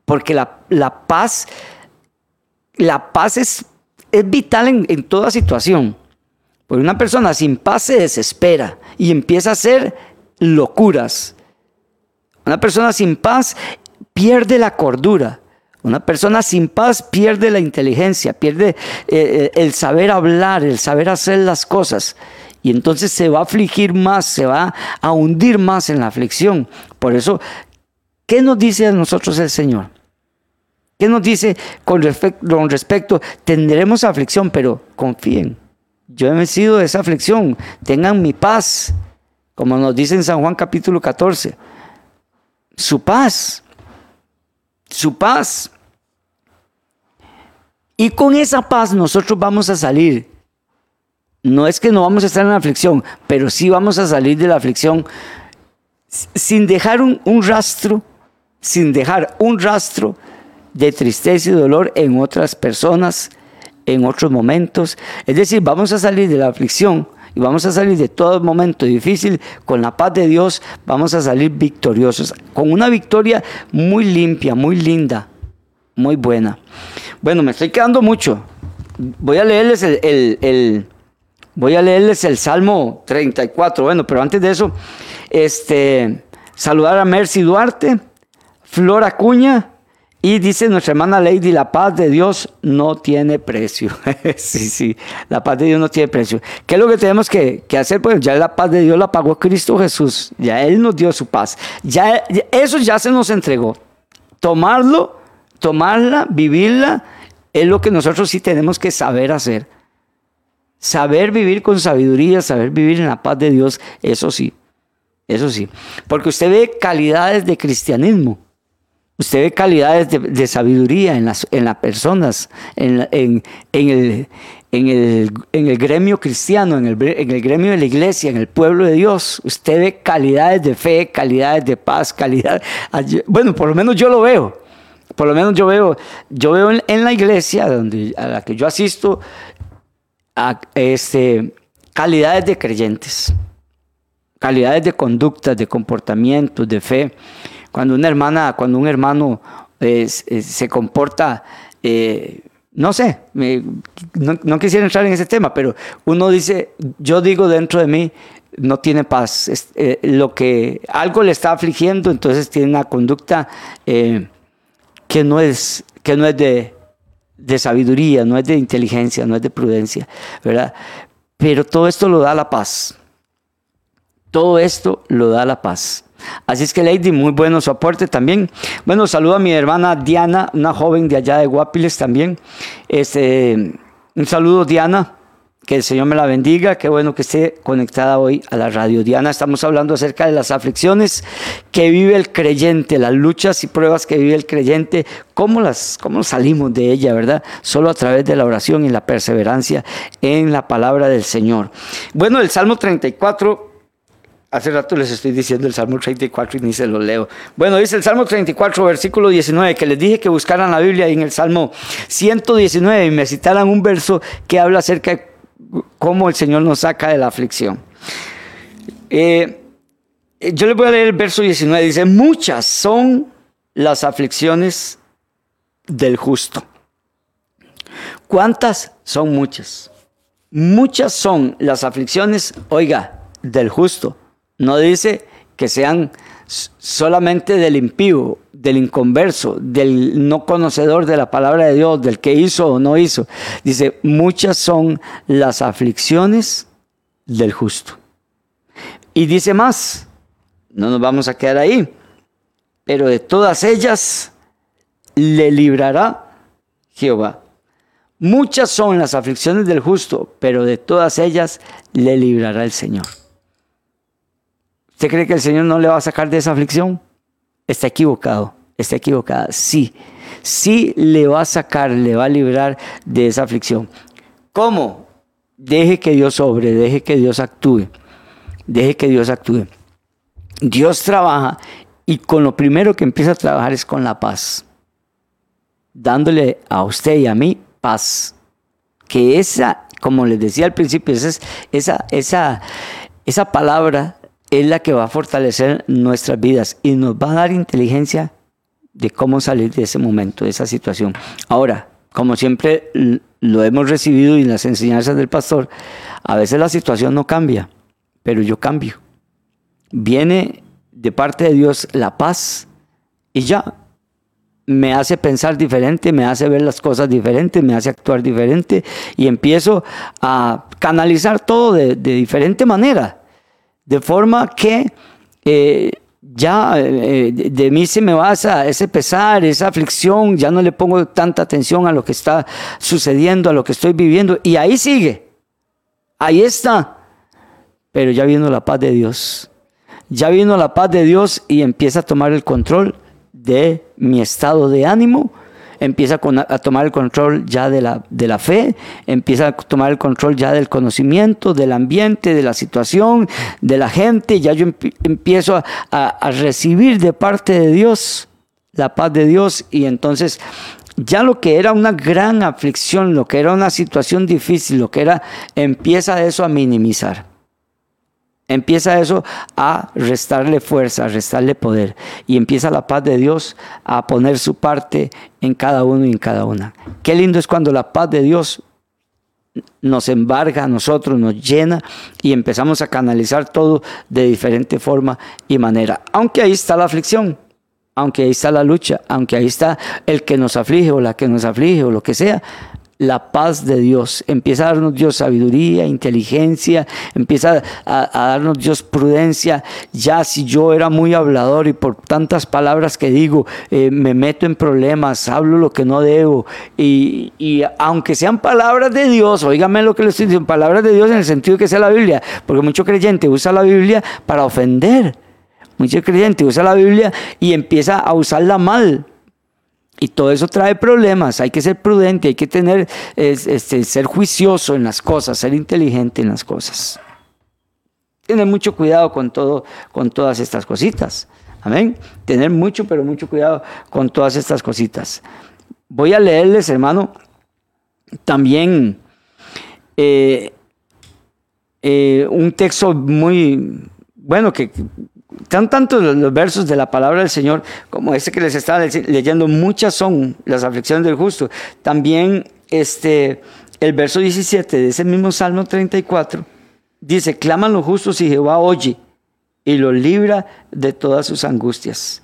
porque la, paz, la paz es, es vital en, en toda situación. Porque una persona sin paz se desespera y empieza a hacer locuras. Una persona sin paz pierde la cordura. Una persona sin paz pierde la inteligencia, pierde eh, eh, el saber hablar, el saber hacer las cosas. Y entonces se va a afligir más, se va a hundir más en la aflicción. Por eso, ¿qué nos dice a nosotros el Señor? ¿Qué nos dice con respecto, tendremos aflicción, pero confíen? Yo he vencido esa aflicción, tengan mi paz, como nos dice en San Juan capítulo 14. Su paz, su paz. Y con esa paz nosotros vamos a salir. No es que no vamos a estar en la aflicción, pero sí vamos a salir de la aflicción sin dejar un, rastro, sin dejar un rastro de tristeza y dolor en otras personas, en otros momentos. Es decir, vamos a salir de la aflicción y vamos a salir de todo momento difícil con la paz de Dios, vamos a salir victoriosos, con una victoria muy limpia, muy linda, muy buena. Bueno, me estoy quedando mucho. Voy a leerles el, voy a leerles el Salmo 34. Bueno, pero antes de eso, este, saludar a Mercy Duarte, Flor Acuña, y dice nuestra hermana Lady, la paz de Dios no tiene precio. sí, sí, la paz de Dios no tiene precio. ¿Qué es lo que tenemos que, hacer? Pues ya la paz de Dios la pagó Cristo Jesús. Ya Él nos dio su paz. Ya, eso ya se nos entregó. Tomarlo, tomarla, vivirla, es lo que nosotros sí tenemos que saber hacer. Saber vivir con sabiduría, saber vivir en la paz de Dios, eso sí. Eso sí. Porque usted ve calidades de cristianismo Usted ve calidades de, sabiduría en las, en las personas, en, en, el, en, el, en, el, gremio cristiano, en el, en el gremio de la iglesia, en el pueblo de Dios. Usted ve calidades de fe, calidades de paz, calidad. Bueno, por lo menos yo lo veo. Por lo menos yo veo, yo veo en, la iglesia donde, a la que yo asisto, este, calidades de creyentes, calidades de conductas, de comportamientos, de fe. Cuando una hermana, cuando un hermano eh, se comporta, eh, no sé, no, quisiera entrar en ese tema, pero uno dice, yo digo dentro de mí, no tiene paz, eh, lo que algo le está afligiendo, entonces tiene una conducta que no es, que no es de, de sabiduría, no es de inteligencia, no es de prudencia, ¿verdad? Pero todo esto lo da la paz. Todo esto lo da la paz. Así es que Lady, muy bueno su aporte también. Bueno, saludo a mi hermana Diana, una joven de allá de Guapiles también. Este, un saludo Diana, que el Señor me la bendiga, qué bueno que esté conectada hoy a la radio. Diana, estamos hablando acerca de las aflicciones que vive el creyente, las luchas y pruebas que vive el creyente, cómo las cómo salimos de ella, ¿verdad? Solo a través de la oración y la perseverancia en la palabra del Señor. Bueno, el Salmo 34 Hace rato les estoy diciendo el Salmo 34 y ni se lo leo. Bueno, dice el Salmo 34, versículo 19, que les dije que buscaran la Biblia y en el Salmo 119 y me citaran un verso que habla acerca de cómo el Señor nos saca de la aflicción. Eh, yo les voy a leer el verso 19. Dice, muchas son las aflicciones del justo. ¿Cuántas? Son muchas. Muchas son las aflicciones, oiga, del justo. No dice que sean solamente del impío, del inconverso, del no conocedor de la palabra de Dios, del que hizo o no hizo. Dice, muchas son las aflicciones del justo. Y dice más, no nos vamos a quedar ahí, pero de todas ellas le librará Jehová. Muchas son las aflicciones del justo, pero de todas ellas le librará el Señor. ¿Usted cree que el Señor no le va a sacar de esa aflicción? Está equivocado, está equivocada. Sí, sí le va a sacar, le va a librar de esa aflicción. ¿Cómo? Deje que Dios obre, deje que Dios actúe, deje que Dios actúe. Dios trabaja y con lo primero que empieza a trabajar es con la paz, dándole a usted y a mí paz. Que esa, como les decía al principio, esa, esa, esa, esa palabra es la que va a fortalecer nuestras vidas y nos va a dar inteligencia de cómo salir de ese momento, de esa situación. Ahora, como siempre lo hemos recibido en las enseñanzas del pastor, a veces la situación no cambia, pero yo cambio. Viene de parte de Dios la paz y ya me hace pensar diferente, me hace ver las cosas diferentes, me hace actuar diferente y empiezo a canalizar todo de diferente manera. De forma que eh, ya eh, de mí se me va ese pesar, esa aflicción, ya no le pongo tanta atención a lo que está sucediendo, a lo que estoy viviendo. Y ahí sigue, ahí está. Pero ya vino la paz de Dios. Ya vino la paz de Dios y empieza a tomar el control de mi estado de ánimo empieza a tomar el control ya de la, de la fe, empieza a tomar el control ya del conocimiento, del ambiente, de la situación, de la gente, ya yo empiezo a, a recibir de parte de Dios la paz de Dios y entonces ya lo que era una gran aflicción, lo que era una situación difícil, lo que era, empieza eso a minimizar. Empieza eso a restarle fuerza, a restarle poder. Y empieza la paz de Dios a poner su parte en cada uno y en cada una. Qué lindo es cuando la paz de Dios nos embarga a nosotros, nos llena y empezamos a canalizar todo de diferente forma y manera. Aunque ahí está la aflicción, aunque ahí está la lucha, aunque ahí está el que nos aflige o la que nos aflige o lo que sea, la paz de Dios. Empieza a darnos Dios sabiduría, inteligencia, empieza a, darnos Dios prudencia. Ya si yo era muy hablador y por tantas palabras que digo, eh, me meto en problemas, hablo lo que no debo. Y, aunque sean palabras de Dios, oígame lo que le estoy diciendo, palabras de Dios en el sentido que sea la Biblia, porque mucho creyente usa la Biblia para ofender. Mucho creyente usa la Biblia y empieza a usarla mal y todo eso trae problemas, hay que ser prudente, hay que tener, este, ser juicioso en las cosas, ser inteligente en las cosas. Tener mucho cuidado con todo, con todas estas cositas. Amén. Tener mucho, pero mucho cuidado con todas estas cositas. Voy a leerles, hermano, también eh, eh, un texto muy bueno que tan tantos los versos de la palabra del Señor como este que les estaba leyendo, muchas son las aflicciones del justo. También este, el verso 17 de ese mismo Salmo 34 dice, claman los justos y Jehová oye y los libra de todas sus angustias.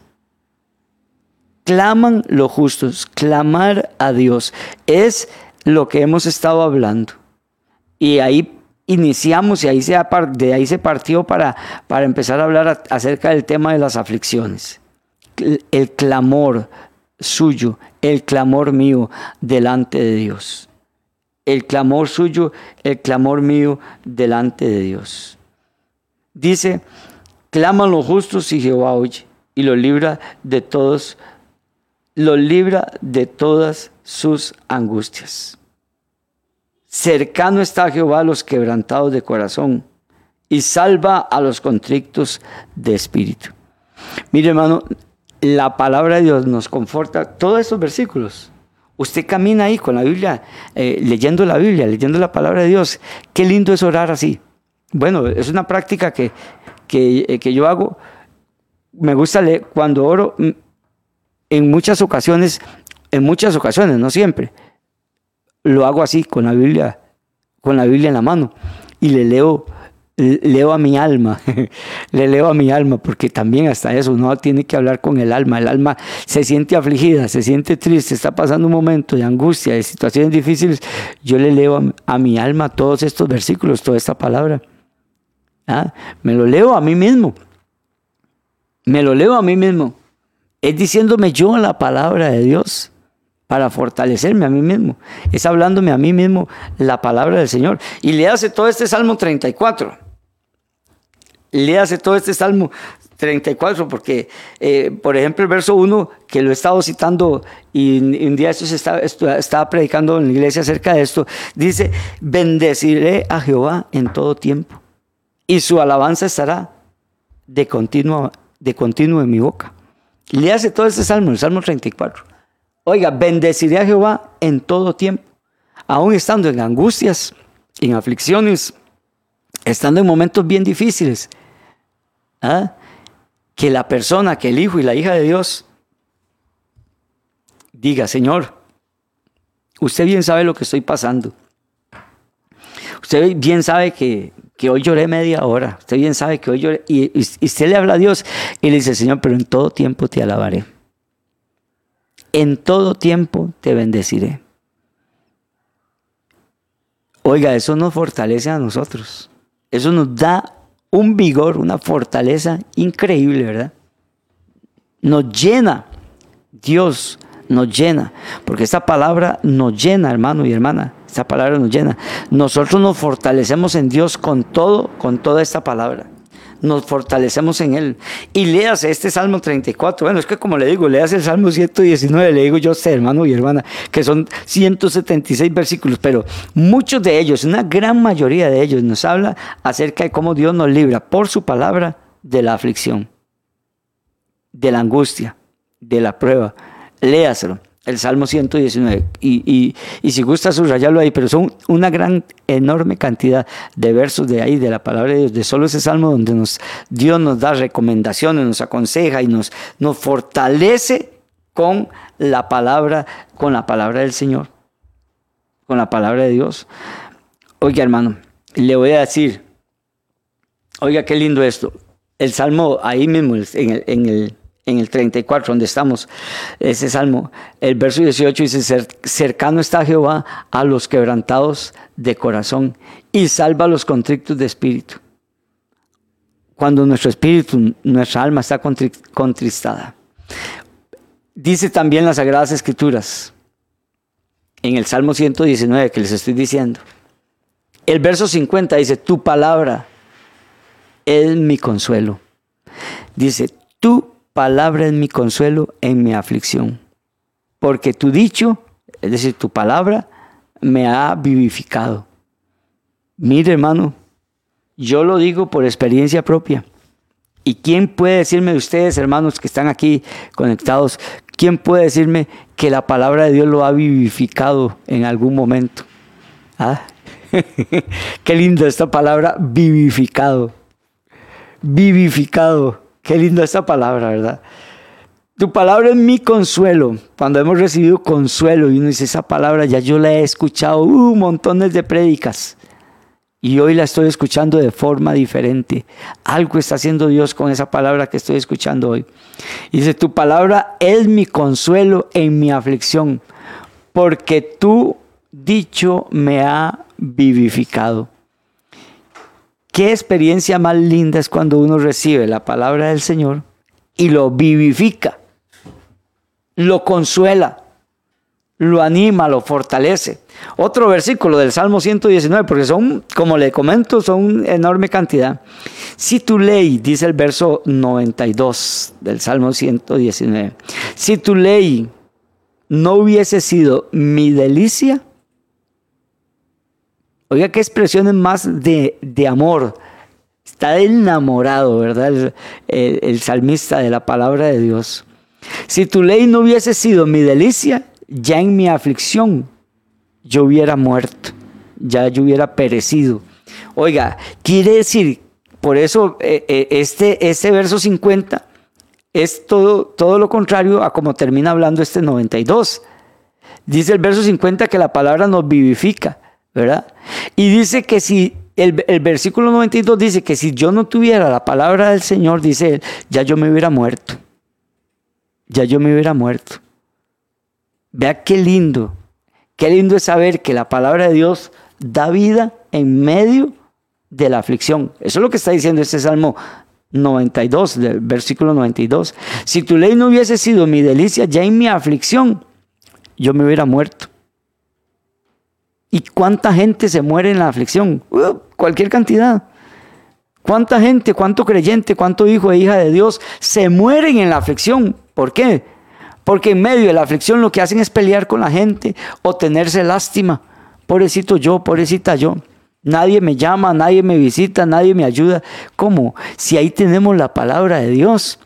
Claman los justos, clamar a Dios es lo que hemos estado hablando. Y ahí iniciamos y ahí se, de ahí se partió para, para empezar a hablar acerca del tema de las aflicciones. El, clamor suyo, el clamor mío delante de Dios. El clamor suyo, el clamor mío delante de Dios. Dice, claman los justos y Jehová oye y los libra de todos, los libra de todas sus angustias. Cercano está Jehová a los quebrantados de corazón y salva a los contrictos de espíritu. Mire hermano, la palabra de Dios nos conforta todos estos versículos. Usted camina ahí con la Biblia, eh, leyendo la Biblia, leyendo la palabra de Dios. Qué lindo es orar así. Bueno, es una práctica que, que, eh, que yo hago. Me gusta leer cuando oro mm, en muchas ocasiones, en muchas ocasiones, no siempre lo hago así, con la Biblia, con la Biblia en la mano, y le leo leo a mi alma, le leo a mi alma, porque también hasta eso uno tiene que hablar con el alma. El alma se siente afligida, se siente triste, está pasando un momento de angustia, de situaciones difíciles. Yo le leo a, mi alma todos estos versículos, toda esta palabra. ¿Ah? Me lo leo a mí mismo. Me lo leo a mí mismo. Es diciéndome yo la palabra de Dios para fortalecerme a mí mismo. Es hablándome a mí mismo la palabra del Señor. Y le hace todo este Salmo 34 léase todo este Salmo 34, porque, eh, por ejemplo, el verso 1, que lo he estado citando y un día esto estaba, estaba predicando en la iglesia acerca de esto, dice, bendeciré a Jehová en todo tiempo y su alabanza estará de continuo, de continuo en mi boca. Léase todo este salmo, el Salmo 34. Oiga, bendeciré a Jehová en todo tiempo, aún estando en angustias, en aflicciones, estando en momentos bien difíciles. ¿Ah? que la persona, que el hijo y la hija de Dios diga, Señor, usted bien sabe lo que estoy pasando. Usted bien sabe que, hoy lloré media hora. Usted bien sabe que hoy lloré. Y, y, usted le habla a Dios y le dice, Señor, pero en todo tiempo te alabaré. En todo tiempo te bendeciré. Oiga, eso nos fortalece a nosotros. Eso nos da un vigor, una fortaleza increíble, ¿verdad? Nos llena, Dios nos llena, porque esta palabra nos llena, hermano y hermana, esta palabra nos llena. Nosotros nos fortalecemos en Dios con todo, con toda esta palabra nos fortalecemos en Él. Y leas este Salmo 34. Bueno, es que como le digo, leas el Salmo 119, le digo yo a usted, hermano y hermana, que son 176 versículos, pero muchos de ellos, una gran mayoría de ellos, nos habla acerca de cómo Dios nos libra por su palabra de la aflicción, de la angustia, de la prueba. Léaselo el Salmo 119. Y, si gusta subrayarlo ahí, pero son una gran, enorme cantidad de versos de ahí, de la palabra de Dios, de solo ese Salmo donde nos, Dios nos da recomendaciones, nos aconseja y nos, nos fortalece con la palabra, con la palabra del Señor, con la palabra de Dios. Oiga, hermano, le voy a decir, oiga, qué lindo esto. El Salmo ahí mismo, en en el en el 34, donde estamos, ese salmo, el verso 18 dice, cercano está Jehová a los quebrantados de corazón y salva a los contrictos de espíritu. Cuando nuestro espíritu, nuestra alma está contristada. Dice también las Sagradas Escrituras, en el Salmo 119 que les estoy diciendo, el verso 50 dice, tu palabra es mi consuelo. Dice, tú palabra es mi consuelo en mi aflicción. Porque tu dicho, es decir, tu palabra, me ha vivificado. Mire, hermano, yo lo digo por experiencia propia. ¿Y quién puede decirme de ustedes, hermanos que están aquí conectados, quién puede decirme que la palabra de Dios lo ha vivificado en algún momento? ¿Ah? Qué lindo esta palabra, vivificado. Vivificado. Qué linda esta palabra, ¿verdad? Tu palabra es mi consuelo. Cuando hemos recibido consuelo y uno dice esa palabra, ya yo la he escuchado uh, montones de prédicas. Y hoy la estoy escuchando de forma diferente. Algo está haciendo Dios con esa palabra que estoy escuchando hoy. Y dice, tu palabra es mi consuelo en mi aflicción, porque tu dicho me ha vivificado. Qué experiencia más linda es cuando uno recibe la palabra del Señor y lo vivifica, lo consuela, lo anima, lo fortalece. Otro versículo del Salmo 119, porque son, como le comento, son enorme cantidad. Si tu ley, dice el verso 92 del Salmo 119, si tu ley no hubiese sido mi delicia, Oiga, qué expresiones más de, amor. Está enamorado, ¿verdad? El, salmista de la palabra de Dios. Si tu ley no hubiese sido mi delicia, ya en mi aflicción yo hubiera muerto, ya yo hubiera perecido. Oiga, quiere decir, por eso eh, eh, este, este verso 50 es todo, todo lo contrario a como termina hablando este 92. Dice el verso 50 que la palabra nos vivifica. ¿Verdad? Y dice que si el, versículo 92 dice que si yo no tuviera la palabra del Señor, dice él, ya yo me hubiera muerto. Ya yo me hubiera muerto. Vea qué lindo. Qué lindo es saber que la palabra de Dios da vida en medio de la aflicción. Eso es lo que está diciendo este Salmo 92, del versículo 92. Si tu ley no hubiese sido mi delicia, ya en mi aflicción, yo me hubiera muerto. ¿Y cuánta gente se muere en la aflicción? Uh, cualquier cantidad. ¿Cuánta gente, cuánto creyente, cuánto hijo e hija de Dios se mueren en la aflicción? ¿Por qué? Porque en medio de la aflicción lo que hacen es pelear con la gente o tenerse lástima. Pobrecito yo, pobrecita yo. Nadie me llama, nadie me visita, nadie me ayuda. ¿Cómo? Si ahí tenemos la palabra de Dios.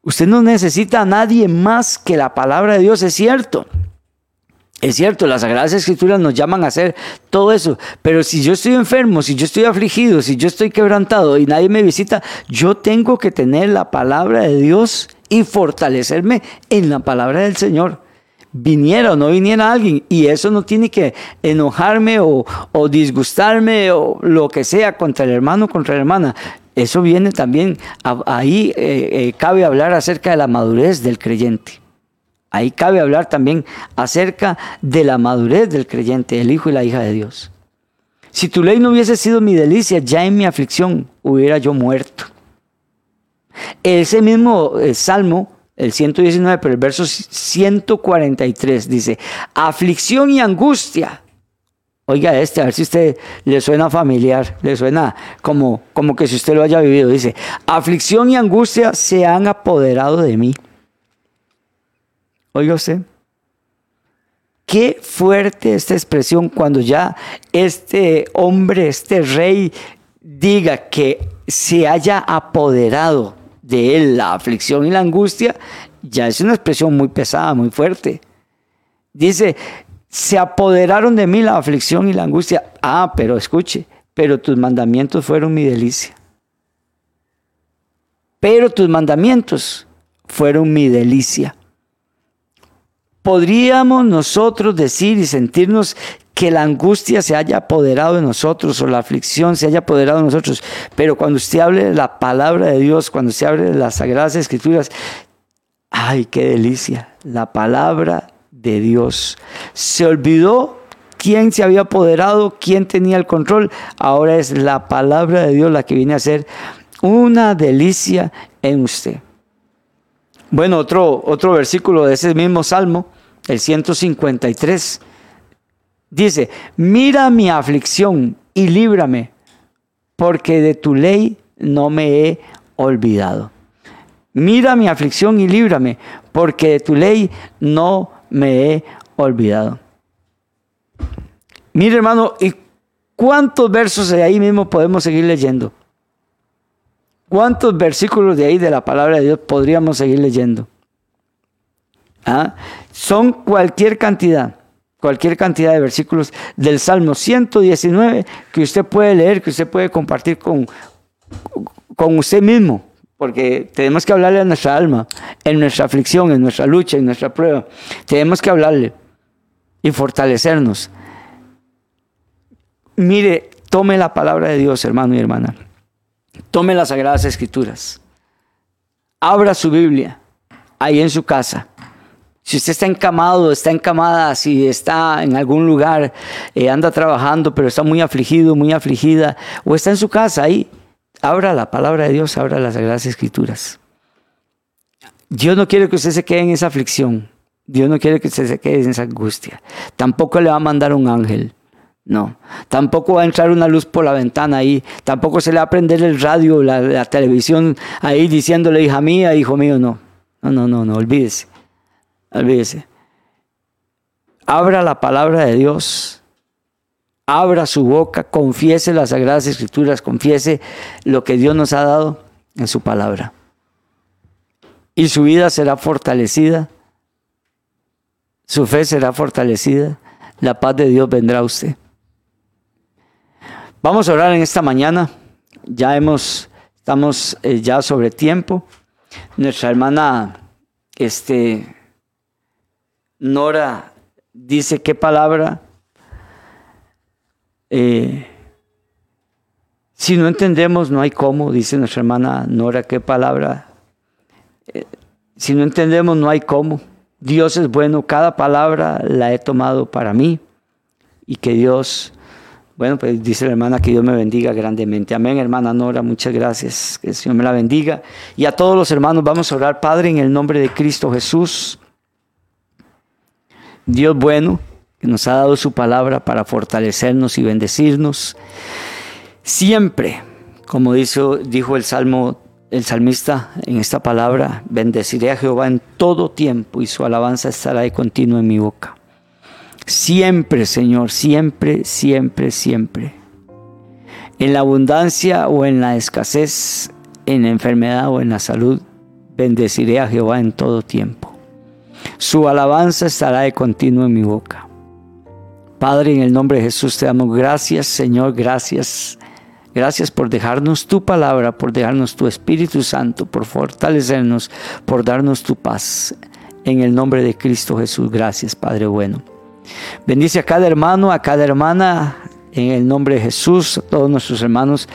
Usted no necesita a nadie más que la palabra de Dios, es cierto. Es cierto, las Sagradas Escrituras nos llaman a hacer todo eso, pero si yo estoy enfermo, si yo estoy afligido, si yo estoy quebrantado y nadie me visita, yo tengo que tener la palabra de Dios y fortalecerme en la palabra del Señor. Viniera o no viniera alguien, y eso no tiene que enojarme o, disgustarme o lo que sea contra el hermano, contra la hermana. Eso viene también, ahí eh, eh, cabe hablar acerca de la madurez del creyente. Ahí cabe hablar también acerca de la madurez del creyente, el hijo y la hija de Dios. Si tu ley no hubiese sido mi delicia, ya en mi aflicción hubiera yo muerto. Ese mismo eh, salmo, el 119, pero el verso 143 dice, aflicción y angustia. Oiga este, a ver si usted le suena familiar, le suena como, como que si usted lo haya vivido. Dice, aflicción y angustia se han apoderado de mí. Oiga usted. Qué fuerte esta expresión cuando ya este hombre, este rey, diga que se haya apoderado de él la aflicción y la angustia, ya es una expresión muy pesada, muy fuerte. Dice, se apoderaron de mí la aflicción y la angustia. Ah, pero escuche, pero tus mandamientos fueron mi delicia. Pero tus mandamientos fueron mi delicia podríamos nosotros decir y sentirnos que la angustia se haya apoderado de nosotros o la aflicción se haya apoderado de nosotros. Pero cuando usted hable de la palabra de Dios, cuando usted hable de las sagradas escrituras, ay, qué delicia, la palabra de Dios. Se olvidó quién se había apoderado, quién tenía el control. Ahora es la palabra de Dios la que viene a ser una delicia en usted. Bueno, otro, otro versículo de ese mismo salmo, el 153, dice, mira mi aflicción y líbrame, porque de tu ley no me he olvidado. Mira mi aflicción y líbrame, porque de tu ley no me he olvidado. Mira hermano, ¿y cuántos versos de ahí mismo podemos seguir leyendo? ¿Cuántos versículos de ahí de la palabra de Dios podríamos seguir leyendo? ¿Ah? Son cualquier cantidad, cualquier cantidad de versículos del Salmo 119 que usted puede leer, que usted puede compartir con, con usted mismo, porque tenemos que hablarle a nuestra alma, en nuestra aflicción, en nuestra lucha, en nuestra prueba. Tenemos que hablarle y fortalecernos. Mire, tome la palabra de Dios, hermano y hermana. Tome las Sagradas Escrituras. Abra su Biblia ahí en su casa. Si usted está encamado, está encamada, si está en algún lugar, eh, anda trabajando, pero está muy afligido, muy afligida, o está en su casa ahí, abra la palabra de Dios, abra las Sagradas Escrituras. Dios no quiere que usted se quede en esa aflicción. Dios no quiere que usted se quede en esa angustia. Tampoco le va a mandar un ángel. No, tampoco va a entrar una luz por la ventana ahí, tampoco se le va a prender el radio, la, la televisión ahí diciéndole hija mía, hijo mío, no. No, no, no, no, olvídese. Olvídese. Abra la palabra de Dios. Abra su boca, confiese las sagradas escrituras, confiese lo que Dios nos ha dado en su palabra. Y su vida será fortalecida. Su fe será fortalecida. La paz de Dios vendrá a usted. Vamos a orar en esta mañana. Ya hemos, estamos eh, ya sobre tiempo. Nuestra hermana, este, Nora, dice qué palabra Eh, si no entendemos, no hay cómo, dice nuestra hermana Nora, qué palabra. Eh, si no entendemos, no hay cómo. Dios es bueno, cada palabra la he tomado para mí y que Dios, bueno, pues dice la hermana que Dios me bendiga grandemente. Amén, hermana Nora, muchas gracias, que el Señor me la bendiga. Y a todos los hermanos vamos a orar, Padre, en el nombre de Cristo Jesús. Dios bueno, que nos ha dado su palabra para fortalecernos y bendecirnos. Siempre, como dijo, dijo el Salmo, el salmista en esta palabra, bendeciré a Jehová en todo tiempo y su alabanza estará de continuo en mi boca. Siempre, Señor, siempre, siempre, siempre. En la abundancia o en la escasez, en la enfermedad o en la salud, bendeciré a Jehová en todo tiempo. Su alabanza estará de continuo en mi boca. Padre, en el nombre de Jesús te damos gracias, Señor, gracias Gracias por dejarnos tu palabra, por dejarnos tu Espíritu Santo, por fortalecernos, por darnos tu paz. En el nombre de Cristo Jesús, gracias Padre bueno. Bendice a cada hermano, a cada hermana, en el nombre de Jesús, a todos nuestros hermanos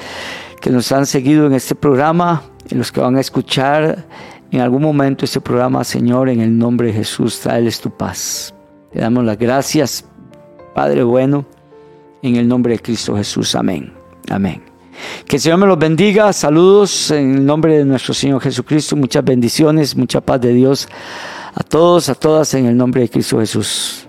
que nos han seguido en este programa, y los que van a escuchar en algún momento este programa, Señor, en el nombre de Jesús, traeles tu paz. Te damos las gracias, Padre bueno, en el nombre de Cristo Jesús. Amén. Amén. Que el Señor me los bendiga. Saludos en el nombre de nuestro Señor Jesucristo. Muchas bendiciones, mucha paz de Dios a todos, a todas en el nombre de Cristo Jesús.